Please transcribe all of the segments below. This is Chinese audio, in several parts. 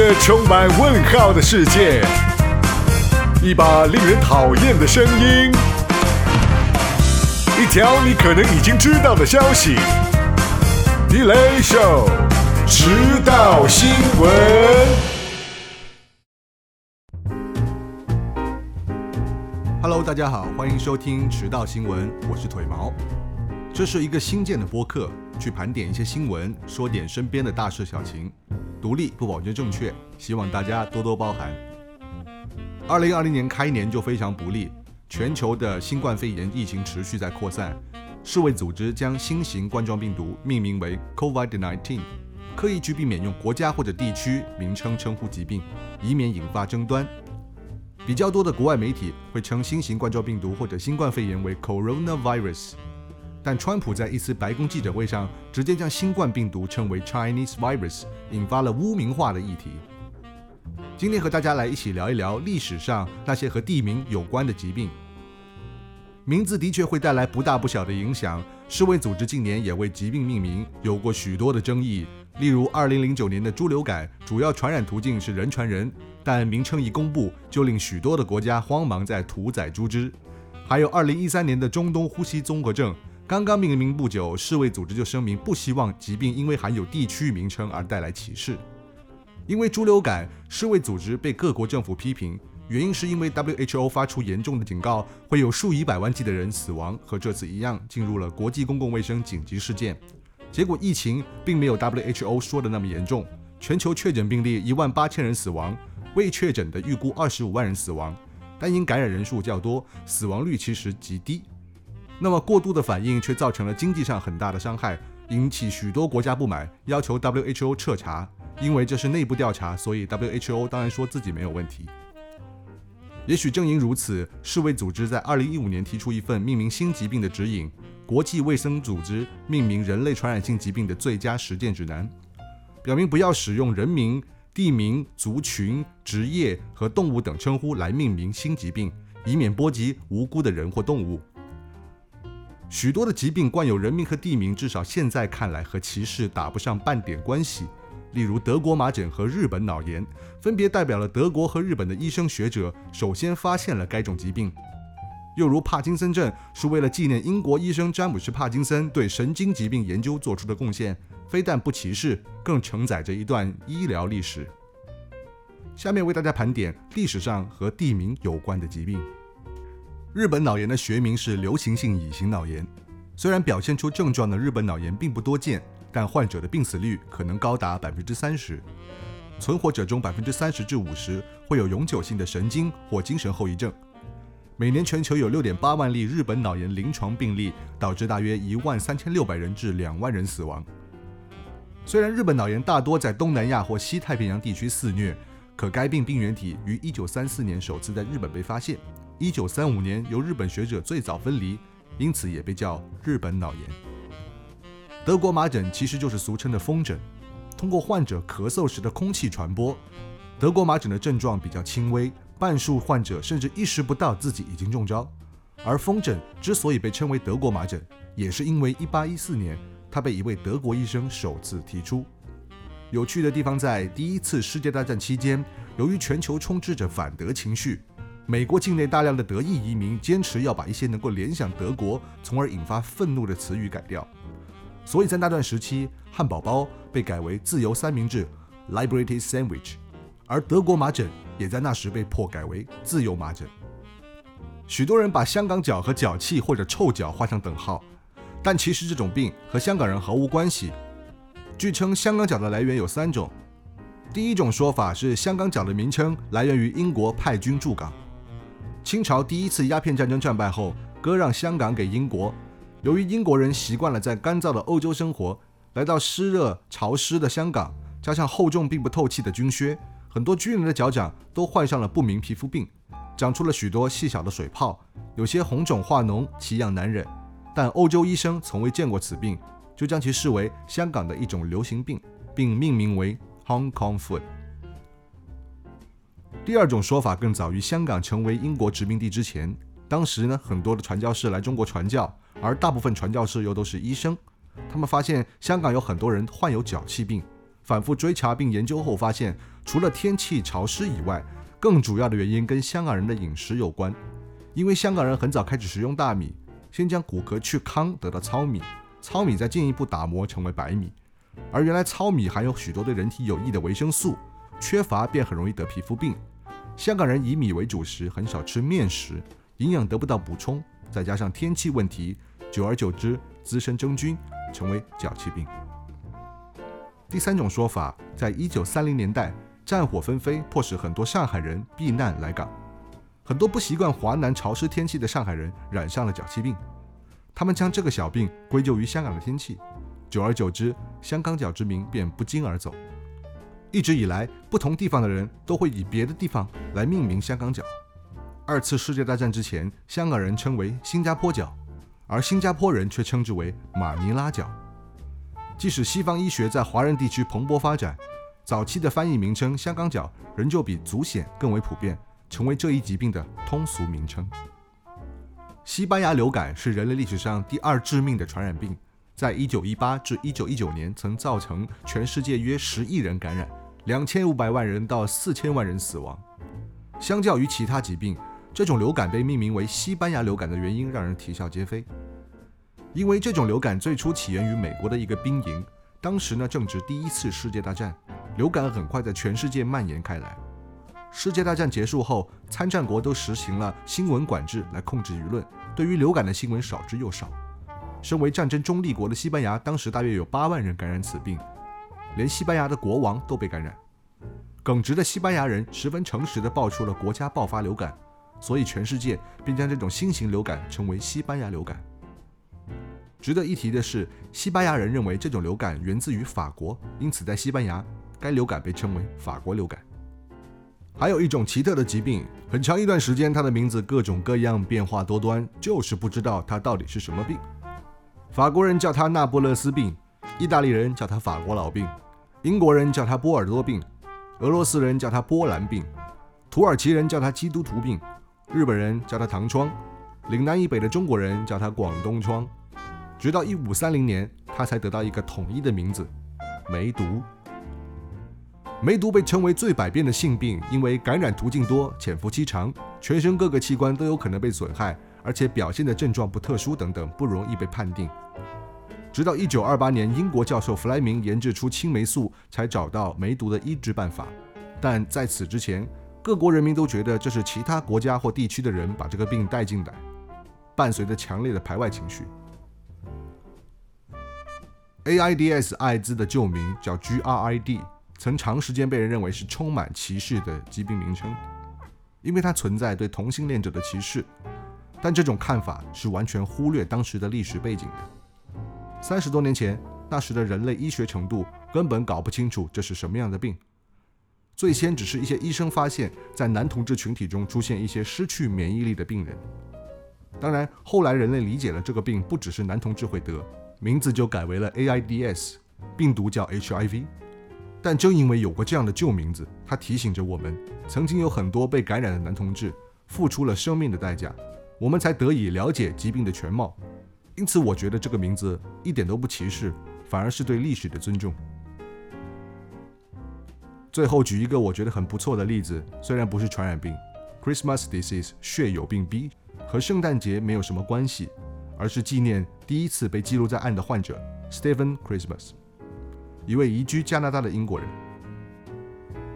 个充满问号的世界，一把令人讨厌的声音，一条你可能已经知道的消息。Delay Show，迟到新闻。Hello，大家好，欢迎收听迟到新闻，我是腿毛。这是一个新建的播客，去盘点一些新闻，说点身边的大事小情。独立不保证正确，希望大家多多包涵。二零二零年开年就非常不利，全球的新冠肺炎疫情持续在扩散。世卫组织将新型冠状病毒命名为 COVID-19，刻意去避免用国家或者地区名称称呼疾病，以免引发争端。比较多的国外媒体会称新型冠状病毒或者新冠肺炎为 Coronavirus。但川普在一次白宫记者会上直接将新冠病毒称为 Chinese virus，引发了污名化的议题。今天和大家来一起聊一聊历史上那些和地名有关的疾病。名字的确会带来不大不小的影响。世卫组织近年也为疾病命名有过许多的争议，例如2009年的猪流感，主要传染途径是人传人，但名称一公布就令许多的国家慌忙在屠宰猪只。还有2013年的中东呼吸综合症。刚刚命名不久，世卫组织就声明不希望疾病因为含有地区名称而带来歧视。因为猪流感，世卫组织被各国政府批评，原因是因为 WHO 发出严重的警告，会有数以百万计的人死亡，和这次一样进入了国际公共卫生紧急事件。结果疫情并没有 WHO 说的那么严重，全球确诊病例一万八千人死亡，未确诊的预估二十五万人死亡，但因感染人数较多，死亡率其实极低。那么过度的反应却造成了经济上很大的伤害，引起许多国家不满，要求 WHO 彻查。因为这是内部调查，所以 WHO 当然说自己没有问题。也许正因如此，世卫组织在2015年提出一份命名新疾病的指引——国际卫生组织命名人类传染性疾病的最佳实践指南，表明不要使用人名、地名、族群、职业和动物等称呼来命名新疾病，以免波及无辜的人或动物。许多的疾病冠有人名和地名，至少现在看来和歧视打不上半点关系。例如德国麻疹和日本脑炎，分别代表了德国和日本的医生学者首先发现了该种疾病。又如帕金森症，是为了纪念英国医生詹姆斯·帕金森对神经疾病研究做出的贡献，非但不歧视，更承载着一段医疗历史。下面为大家盘点历史上和地名有关的疾病。日本脑炎的学名是流行性乙型脑炎。虽然表现出症状的日本脑炎并不多见，但患者的病死率可能高达百分之三十。存活者中百分之三十至五十会有永久性的神经或精神后遗症。每年全球有六点八万例日本脑炎临床病例，导致大约一万三千六百人至两万人死亡。虽然日本脑炎大多在东南亚或西太平洋地区肆虐，可该病病原体于一九三四年首次在日本被发现。一九三五年由日本学者最早分离，因此也被叫日本脑炎。德国麻疹其实就是俗称的风疹，通过患者咳嗽时的空气传播。德国麻疹的症状比较轻微，半数患者甚至意识不到自己已经中招。而风疹之所以被称为德国麻疹，也是因为一八一四年它被一位德国医生首次提出。有趣的地方在第一次世界大战期间，由于全球充斥着反德情绪。美国境内大量的德裔移民坚持要把一些能够联想德国，从而引发愤怒的词语改掉，所以在那段时期，汉堡包被改为自由三明治 （Liberty Sandwich），而德国麻疹也在那时被迫改为自由麻疹。许多人把香港脚和脚气或者臭脚画上等号，但其实这种病和香港人毫无关系。据称，香港脚的来源有三种。第一种说法是香港脚的名称来源于英国派军驻港。清朝第一次鸦片战争战败后，割让香港给英国。由于英国人习惯了在干燥的欧洲生活，来到湿热潮湿的香港，加上厚重并不透气的军靴，很多军人的脚掌都患上了不明皮肤病，长出了许多细小的水泡，有些红肿化脓，奇痒难忍。但欧洲医生从未见过此病，就将其视为香港的一种流行病，并命名为 Hong Kong Foot。第二种说法更早于香港成为英国殖民地之前。当时呢，很多的传教士来中国传教，而大部分传教士又都是医生。他们发现香港有很多人患有脚气病，反复追查并研究后发现，除了天气潮湿以外，更主要的原因跟香港人的饮食有关。因为香港人很早开始食用大米，先将骨壳去糠得到糙米，糙米再进一步打磨成为白米。而原来糙米含有许多对人体有益的维生素，缺乏便很容易得皮肤病。香港人以米为主食，很少吃面食，营养得不到补充，再加上天气问题，久而久之滋生真菌，成为脚气病。第三种说法，在一九三零年代，战火纷飞，迫使很多上海人避难来港。很多不习惯华南潮湿天气的上海人染上了脚气病，他们将这个小病归咎于香港的天气。久而久之，香港脚之名便不胫而走。一直以来，不同地方的人都会以别的地方来命名香港脚。二次世界大战之前，香港人称为新加坡脚，而新加坡人却称之为马尼拉脚。即使西方医学在华人地区蓬勃发展，早期的翻译名称“香港脚”仍旧比足癣更为普遍，成为这一疾病的通俗名称。西班牙流感是人类历史上第二致命的传染病，在1918至1919年曾造成全世界约十亿人感染，2500万人到4000万人死亡。相较于其他疾病，这种流感被命名为“西班牙流感”的原因让人啼笑皆非。因为这种流感最初起源于美国的一个兵营，当时呢正值第一次世界大战，流感很快在全世界蔓延开来。世界大战结束后，参战国都实行了新闻管制来控制舆论，对于流感的新闻少之又少。身为战争中立国的西班牙，当时大约有八万人感染此病，连西班牙的国王都被感染。耿直的西班牙人十分诚实地报出了国家爆发流感，所以全世界便将这种新型流感称为西班牙流感。值得一提的是，西班牙人认为这种流感源自于法国，因此在西班牙，该流感被称为法国流感。还有一种奇特的疾病，很长一段时间它的名字各种各样，变化多端，就是不知道它到底是什么病。法国人叫它那不勒斯病，意大利人叫它法国老病，英国人叫它波尔多病，俄罗斯人叫它波兰病，土耳其人叫它基督徒病，日本人叫它糖疮，岭南以北的中国人叫它广东疮。直到一五三零年，它才得到一个统一的名字——梅毒。梅毒被称为最百变的性病，因为感染途径多、潜伏期长、全身各个器官都有可能被损害，而且表现的症状不特殊等等，不容易被判定。直到一九二八年，英国教授弗莱明研制出青霉素，才找到梅毒的医治办法。但在此之前，各国人民都觉得这是其他国家或地区的人把这个病带进来，伴随着强烈的排外情绪。AIDS 艾滋的旧名叫 GRID，曾长时间被人认为是充满歧视的疾病名称，因为它存在对同性恋者的歧视。但这种看法是完全忽略当时的历史背景的。三十多年前，那时的人类医学程度根本搞不清楚这是什么样的病。最先只是一些医生发现，在男同志群体中出现一些失去免疫力的病人。当然，后来人类理解了这个病不只是男同志会得。名字就改为了 AIDS，病毒叫 HIV，但正因为有过这样的旧名字，它提醒着我们，曾经有很多被感染的男同志付出了生命的代价，我们才得以了解疾病的全貌。因此，我觉得这个名字一点都不歧视，反而是对历史的尊重。最后举一个我觉得很不错的例子，虽然不是传染病，Christmas disease 血友病 B 和圣诞节没有什么关系。而是纪念第一次被记录在案的患者 Stephen Christmas，一位移居加拿大的英国人。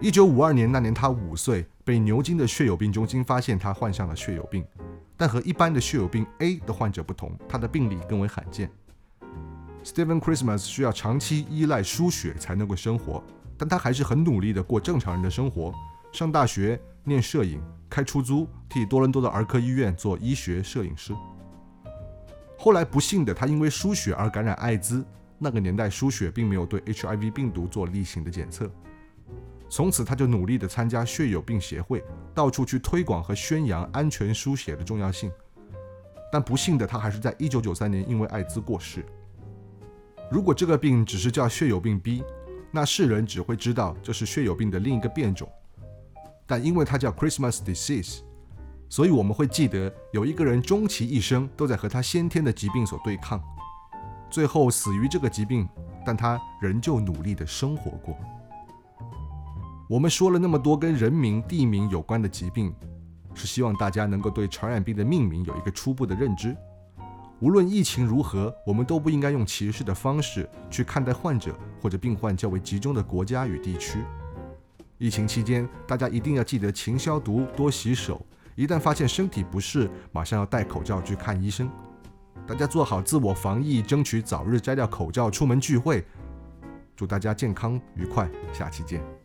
一九五二年那年，他五岁，被牛津的血友病中心发现他患上了血友病，但和一般的血友病 A 的患者不同，他的病例更为罕见。Stephen Christmas 需要长期依赖输血才能够生活，但他还是很努力的过正常人的生活，上大学、念摄影、开出租，替多伦多的儿科医院做医学摄影师。后来不幸的，他因为输血而感染艾滋。那个年代输血并没有对 HIV 病毒做例行的检测。从此他就努力地参加血友病协会，到处去推广和宣扬安全输血的重要性。但不幸的他还是在1993年因为艾滋过世。如果这个病只是叫血友病 B，那世人只会知道这是血友病的另一个变种。但因为它叫 Christmas disease。所以我们会记得，有一个人终其一生都在和他先天的疾病所对抗。最后死于这个疾病，但他仍旧努力的生活过。我们说了那么多跟人名、地名有关的疾病，是希望大家能够对传染病的命名有一个初步的认知。无论疫情如何，我们都不应该用歧视的方式去看待患者或者病患较为集中的国家与地区。疫情期间，大家一定要记得勤消毒、多洗手。一旦发现身体不适，马上要戴口罩去看医生。大家做好自我防疫，争取早日摘掉口罩出门聚会。祝大家健康愉快，下期见。